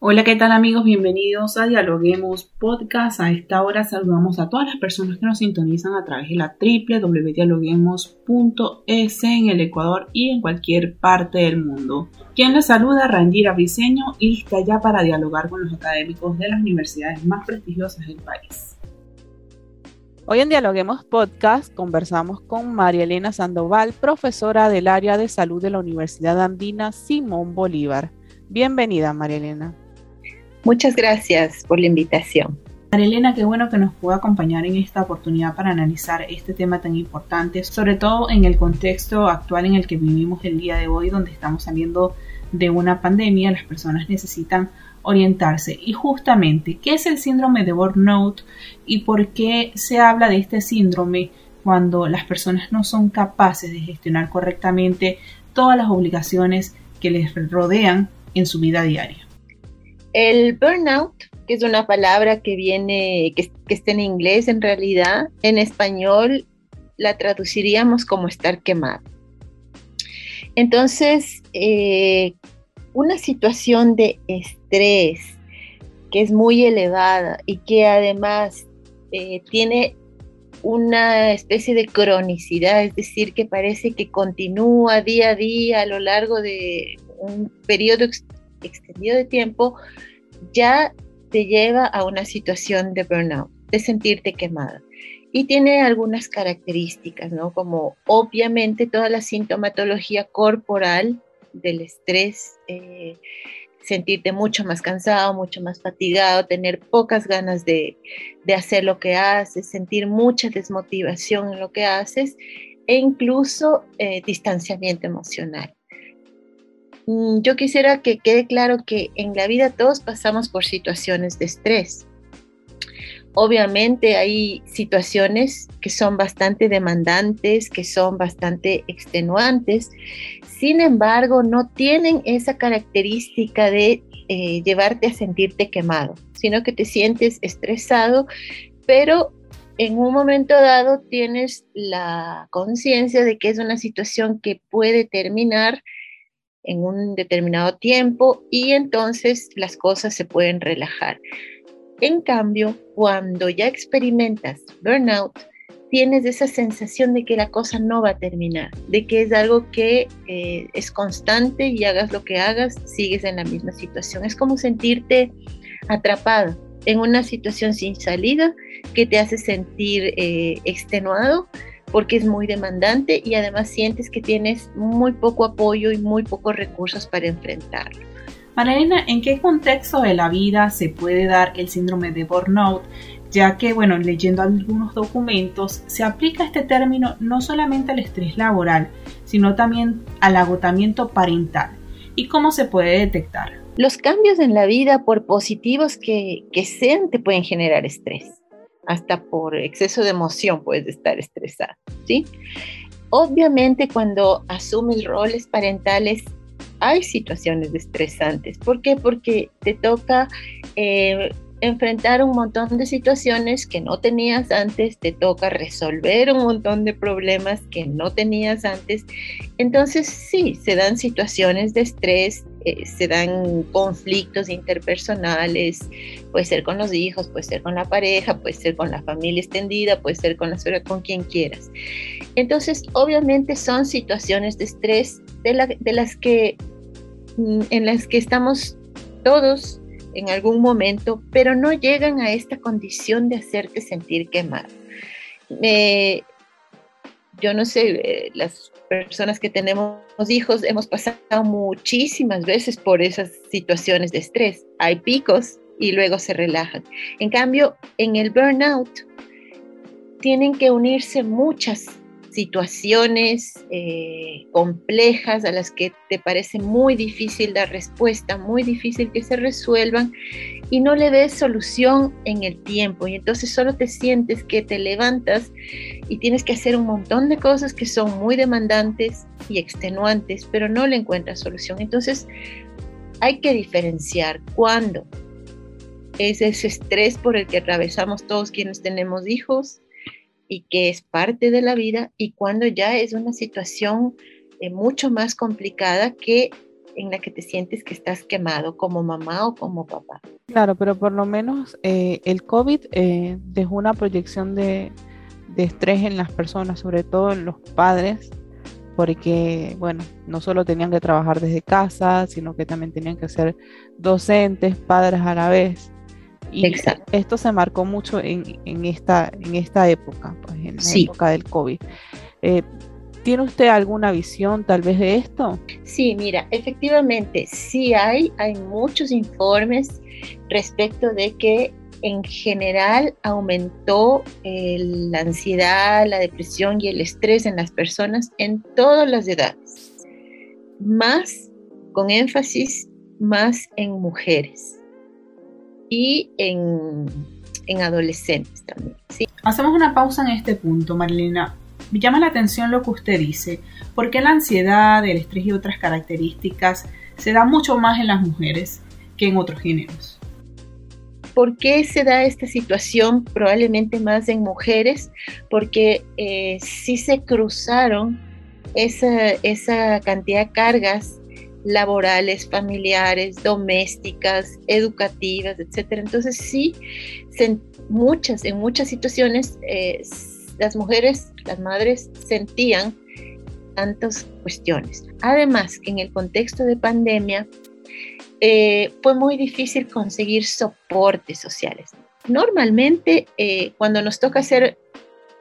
Hola, ¿qué tal amigos? Bienvenidos a Dialoguemos Podcast. A esta hora saludamos a todas las personas que nos sintonizan a través de la www.dialoguemos.es en el Ecuador y en cualquier parte del mundo. Quien les saluda, Rangira Briseño, lista ya para dialogar con los académicos de las universidades más prestigiosas del país. Hoy en Dialoguemos Podcast conversamos con María Elena Sandoval, profesora del área de salud de la Universidad Andina Simón Bolívar. Bienvenida, María Elena. Muchas gracias por la invitación. Marilena, qué bueno que nos pueda acompañar en esta oportunidad para analizar este tema tan importante, sobre todo en el contexto actual en el que vivimos el día de hoy, donde estamos saliendo de una pandemia, las personas necesitan orientarse. Y justamente, ¿qué es el síndrome de burnout y por qué se habla de este síndrome cuando las personas no son capaces de gestionar correctamente todas las obligaciones que les rodean en su vida diaria? El burnout, que es una palabra que viene, que, está en inglés en realidad, en español la traduciríamos como estar quemado. Entonces, eh, una situación de estrés que es muy elevada y que además eh, tiene una especie de cronicidad, es decir, que parece que continúa día a día a lo largo de un periodo extendido de tiempo ya te lleva a una situación de burnout, de sentirte quemada. Y tiene algunas características, ¿no? Como obviamente toda la sintomatología corporal del estrés, eh, sentirte mucho más cansado, mucho más fatigado, tener pocas ganas de, hacer lo que haces, sentir mucha desmotivación en lo que haces e incluso eh, distanciamiento emocional. Mm, yo quisiera que quede claro que en la vida todos pasamos por situaciones de estrés. Obviamente hay situaciones que son bastante demandantes, que son bastante extenuantes, sin embargo no tienen esa característica de eh, llevarte a sentirte quemado, sino que te sientes estresado, pero en un momento dado tienes la conciencia de que es una situación que puede terminar en un determinado tiempo y entonces las cosas se pueden relajar. En cambio, cuando ya experimentas burnout, tienes esa sensación de que la cosa no va a terminar, de que es algo que eh, es constante y hagas lo que hagas, sigues en la misma situación. Es como sentirte atrapado en una situación sin salida que te hace sentir eh, extenuado porque es muy demandante y además sientes que tienes muy poco apoyo y muy pocos recursos para enfrentarlo. Marilena, ¿en qué contexto de la vida se puede dar el síndrome de burnout? Ya que, bueno, leyendo algunos documentos, se aplica este término no solamente al estrés laboral, sino también al agotamiento parental. ¿Y cómo se puede detectar? Los cambios en la vida, por positivos que, que sean, te pueden generar estrés hasta por exceso de emoción puedes estar estresado, ¿sí? Obviamente cuando asumes roles parentales hay situaciones estresantes. ¿Por qué? Porque te toca eh, enfrentar un montón de situaciones que no tenías antes, te toca resolver un montón de problemas que no tenías antes. Entonces sí, se dan situaciones de estrés, eh, se dan conflictos interpersonales, puede ser con los hijos, puede ser con la pareja, puede ser con la familia extendida, puede ser con quien quieras. Entonces, obviamente son situaciones de estrés de, las que, mm, en las que estamos todos en algún momento, pero no llegan a esta condición de hacerte sentir quemado. Yo no sé, eh, las personas que tenemos hijos hemos pasado muchísimas veces por esas situaciones de estrés. Hay picos y luego se relajan. En cambio, en el burnout, tienen que unirse muchas situaciones eh, complejas a las que te parece muy difícil dar respuesta, muy difícil que se resuelvan y no le des solución en el tiempo y entonces solo te sientes que te levantas y tienes que hacer un montón de cosas que son muy demandantes y extenuantes, pero no le encuentras solución. Entonces hay que diferenciar cuándo es ese estrés por el que atravesamos todos quienes tenemos hijos y que es parte de la vida y cuando ya es una situación eh, mucho más complicada que en la que te sientes que estás quemado como mamá o como papá. Claro, pero por lo menos eh, el COVID eh, dejó una proyección de, de, estrés en las personas, sobre todo en los padres, porque, bueno, no solo tenían que trabajar desde casa, sino que también tenían que ser docentes, padres a la vez. Y esto se marcó mucho en, esta, en esta época, pues, en la época del COVID. Eh, ¿Tiene usted alguna visión tal vez de esto? Sí, mira, efectivamente, sí hay, hay muchos informes respecto de que en general aumentó la ansiedad, la depresión y el estrés en las personas en todas las edades, más con énfasis más en mujeres y en, adolescentes también. Hacemos una pausa en este punto, Marilena. Me llama la atención lo que usted dice. ¿Por qué la ansiedad, el estrés y otras características se da mucho más en las mujeres que en otros géneros? ¿Por qué se da esta situación probablemente más en mujeres? Porque eh, sí se cruzaron esa, esa cantidad de cargas laborales, familiares, domésticas, educativas, etcétera. Entonces sí, muchas, en muchas situaciones eh, las mujeres, las madres sentían tantas cuestiones. Además, que en el contexto de pandemia eh, fue muy difícil conseguir soportes sociales. Normalmente, eh, cuando nos toca hacer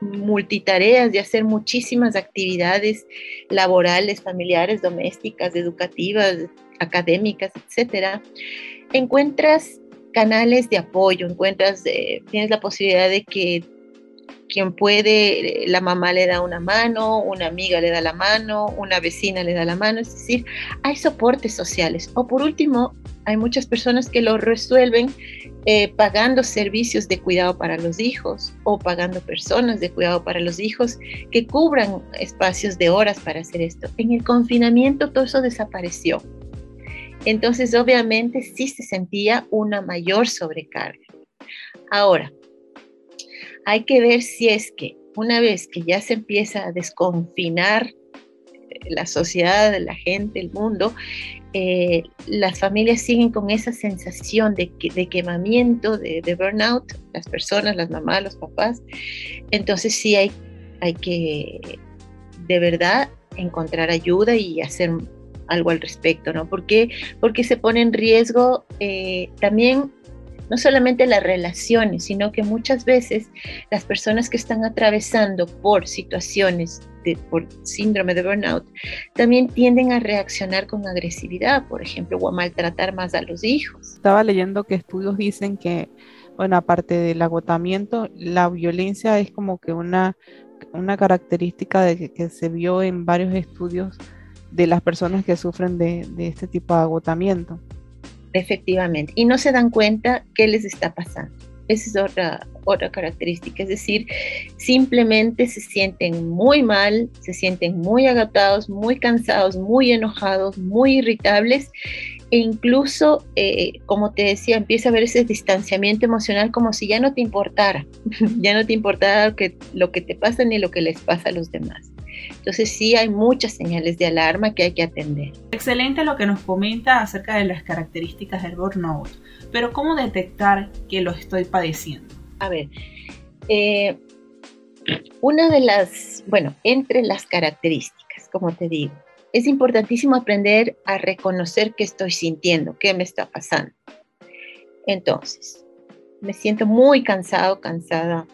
multitareas, de hacer muchísimas actividades laborales, familiares, domésticas, educativas, académicas, etcétera, encuentras canales de apoyo, encuentras, eh, tienes la posibilidad de que quien puede, la mamá le da una mano, una amiga le da la mano, una vecina le da la mano, es decir, hay soportes sociales. O por último, hay muchas personas que lo resuelven eh, pagando servicios de cuidado para los hijos o pagando personas de cuidado para los hijos que cubran espacios de horas para hacer esto. En el confinamiento todo eso desapareció. Entonces, obviamente, sí se sentía una mayor sobrecarga. Ahora, hay que ver si es que una vez que ya se empieza a desconfinar eh, la sociedad, la gente, el mundo, eh, las familias siguen con esa sensación de, quemamiento, de, burnout, las personas, las mamás, los papás. Entonces sí hay, hay que de verdad encontrar ayuda y hacer algo al respecto, ¿no? ¿Por qué? Porque se pone en riesgo eh, también no solamente las relaciones, sino que muchas veces las personas que están atravesando por situaciones de, por síndrome de burnout también tienden a reaccionar con agresividad, por ejemplo, o a maltratar más a los hijos. Estaba leyendo que estudios dicen que, bueno, aparte del agotamiento, la violencia es como que una, una característica de que, se vio en varios estudios de las personas que sufren de, de este tipo de agotamiento. Efectivamente, y no se dan cuenta qué les está pasando. Esa es otra, otra característica, es decir, simplemente se sienten muy mal, se sienten muy agotados, muy cansados, muy enojados, muy irritables e incluso, eh, como te decía, empieza a haber ese distanciamiento emocional como si ya no te importara, ya no te importara que, lo que te pasa ni lo que les pasa a los demás. Entonces sí hay muchas señales de alarma que hay que atender. Excelente lo que nos comenta acerca de las características del burnout, pero ¿cómo detectar que lo estoy padeciendo? A ver, eh, una de las, bueno, entre las características, como te digo, es importantísimo aprender a reconocer qué estoy sintiendo, qué me está pasando. Entonces, me siento muy cansado, cansada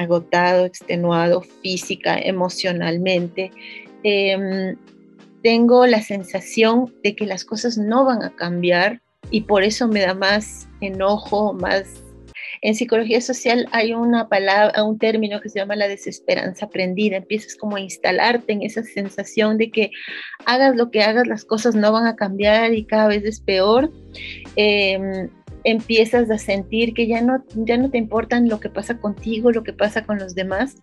agotado, extenuado física, emocionalmente. Em, tengo la sensación de que las cosas no van a cambiar y por eso me da más enojo, más En psicología social hay una palabra, un término que se llama la desesperanza aprendida. Empiezas como a instalarte en esa sensación de que hagas lo que hagas, las cosas no van a cambiar y cada vez es peor. Em, empiezas a sentir que ya no, ya no te importan lo que pasa contigo, lo que pasa con los demás.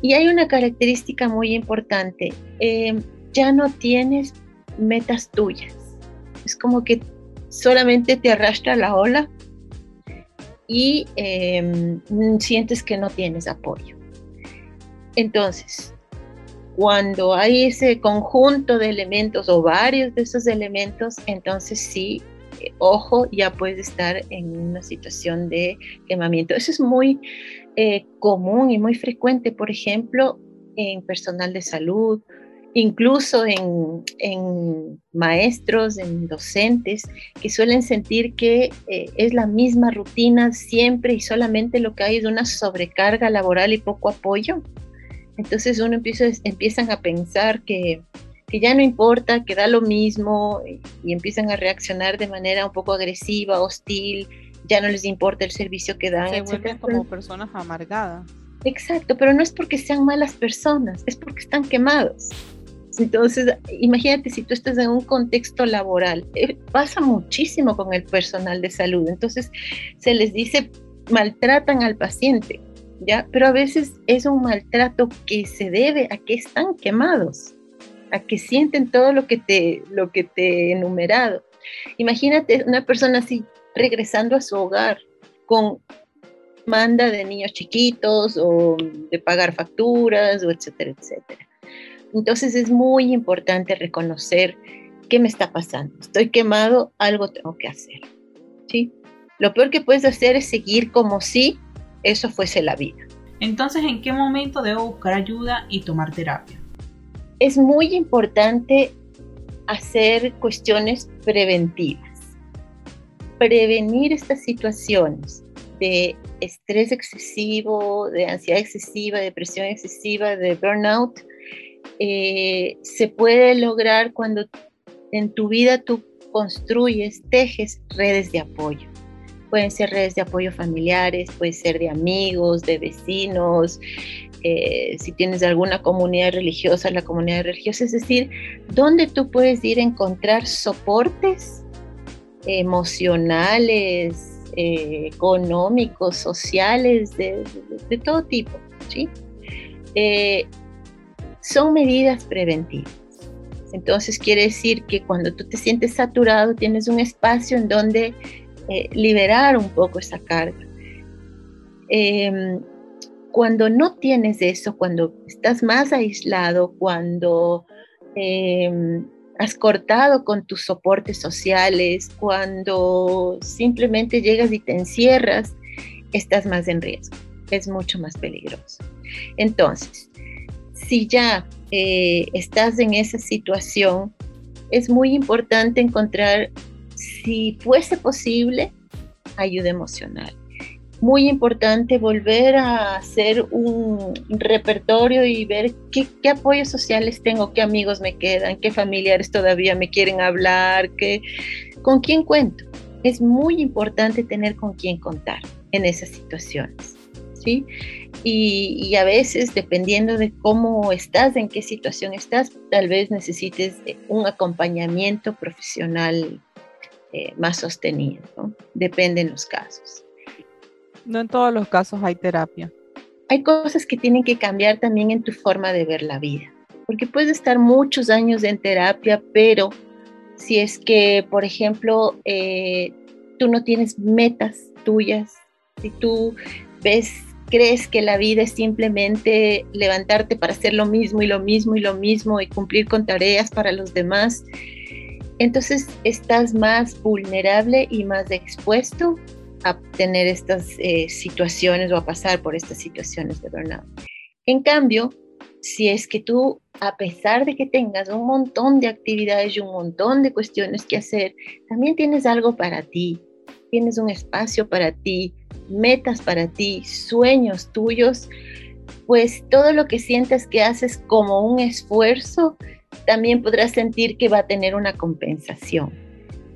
Y hay una característica muy importante, em, ya no tienes metas tuyas. Es como que solamente te arrastra la ola y em, sientes que no tienes apoyo. Entonces, cuando hay ese conjunto de elementos o varios de esos elementos, entonces sí, ojo, ya puedes estar en una situación de quemamiento. Eso es muy eh, común y muy frecuente, por ejemplo, en personal de salud incluso en, maestros, en docentes, que suelen sentir que eh, es la misma rutina siempre y solamente lo que hay es una sobrecarga laboral y poco apoyo. Entonces uno empieza, empiezan a pensar que, ya no importa, que da lo mismo y, empiezan a reaccionar de manera un poco agresiva, hostil, ya no les importa el servicio que dan. Se vuelven como personas amargadas. Exacto, pero no es porque sean malas personas, es porque están quemados. Entonces, imagínate si tú estás en un contexto laboral, eh, pasa muchísimo con el personal de salud. Entonces, se les dice, maltratan al paciente, ¿ya? Pero a veces es un maltrato que se debe a que están quemados, a que sienten todo lo que te, lo que te he enumerado. Imagínate una persona así regresando a su hogar con manda de niños chiquitos o de pagar facturas o etcétera, etcétera. Entonces es muy importante reconocer qué me está pasando. Estoy quemado, algo tengo que hacer. ¿sí? Lo peor que puedes hacer es seguir como si eso fuese la vida. Entonces, ¿en qué momento debo buscar ayuda y tomar terapia? Es muy importante hacer cuestiones preventivas. Prevenir estas situaciones de estrés excesivo, de ansiedad excesiva, depresión excesiva, de burnout, eh, se puede lograr cuando en tu vida tú construyes, tejes redes de apoyo. Pueden ser redes de apoyo familiares, puede ser de amigos, de vecinos, eh, si tienes alguna comunidad religiosa, la comunidad religiosa, es decir, donde tú puedes ir a encontrar soportes emocionales, eh, económicos, sociales, de, todo tipo, ¿sí? son medidas preventivas. Entonces quiere decir que cuando tú te sientes saturado tienes un espacio en donde eh, liberar un poco esa carga. Em, cuando no tienes eso, cuando estás más aislado, cuando em, has cortado con tus soportes sociales, cuando simplemente llegas y te encierras, estás más en riesgo, es mucho más peligroso. Entonces, si ya eh, estás en esa situación, es muy importante encontrar, si fuese posible, ayuda emocional. Muy importante volver a hacer un repertorio y ver qué, apoyos sociales tengo, qué amigos me quedan, qué familiares todavía me quieren hablar, qué, con quién cuento. Es muy importante tener con quién contar en esas situaciones. ¿sí? Y, a veces, dependiendo de cómo estás, en qué situación estás, tal vez necesites un acompañamiento profesional eh, más sostenido, ¿no? Depende en los casos. No en todos los casos hay terapia. Hay cosas que tienen que cambiar también en tu forma de ver la vida, porque puedes estar muchos años en terapia, pero si es que, por ejemplo, eh, tú no tienes metas tuyas, si tú ves crees que la vida es simplemente levantarte para hacer lo mismo y lo mismo y lo mismo y cumplir con tareas para los demás, entonces estás más vulnerable y más expuesto a tener estas eh, situaciones o a pasar por estas situaciones de burnout. En cambio, si es que tú, a pesar de que tengas un montón de actividades y un montón de cuestiones que hacer, también tienes algo para ti, tienes un espacio para ti, metas para ti, sueños tuyos, pues todo lo que sientas que haces como un esfuerzo, también podrás sentir que va a tener una compensación.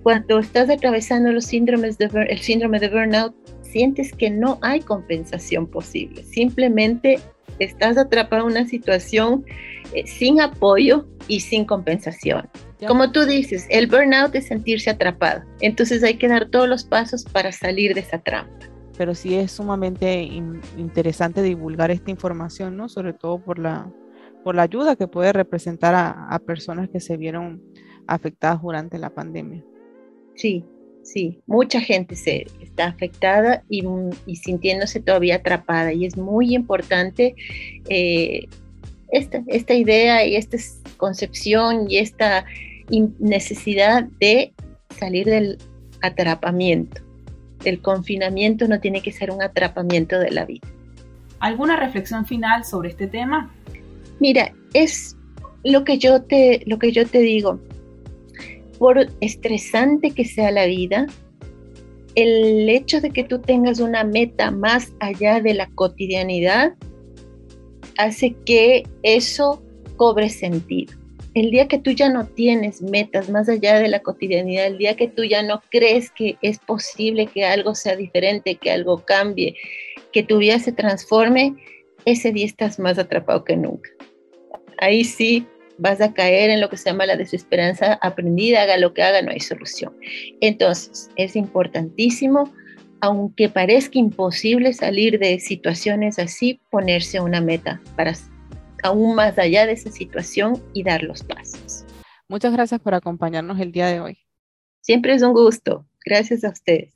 Cuando estás atravesando los síndromes de, el síndrome de burnout, sientes que no hay compensación posible. Simplemente estás atrapado en una situación eh, sin apoyo y sin compensación. Como tú dices, el burnout es sentirse atrapado. Entonces hay que dar todos los pasos para salir de esa trampa. Pero sí es sumamente interesante divulgar esta información, ¿no? Sobre todo por la, por la ayuda que puede representar a, a personas que se vieron afectadas durante la pandemia. Sí, sí, mucha gente se está afectada y, sintiéndose todavía atrapada y es muy importante eh, esta, esta idea y esta concepción y esta necesidad de salir del atrapamiento. El confinamiento no tiene que ser un atrapamiento de la vida. ¿Alguna reflexión final sobre este tema? Mira, es lo que yo te, lo que yo te digo por estresante que sea la vida, el hecho de que tú tengas una meta más allá de la cotidianidad hace que eso cobre sentido. El día que tú ya no tienes metas más allá de la cotidianidad, el día que tú ya no crees que es posible que algo sea diferente, que algo cambie, que tu vida se transforme, ese día estás más atrapado que nunca. Ahí sí vas a caer en lo que se llama la desesperanza aprendida, haga lo que haga, no hay solución. Entonces, es importantísimo, aunque parezca imposible salir de situaciones así, ponerse una meta para aún más allá de esa situación y dar los pasos. Muchas gracias por acompañarnos el día de hoy. Siempre es un gusto. Gracias a ustedes.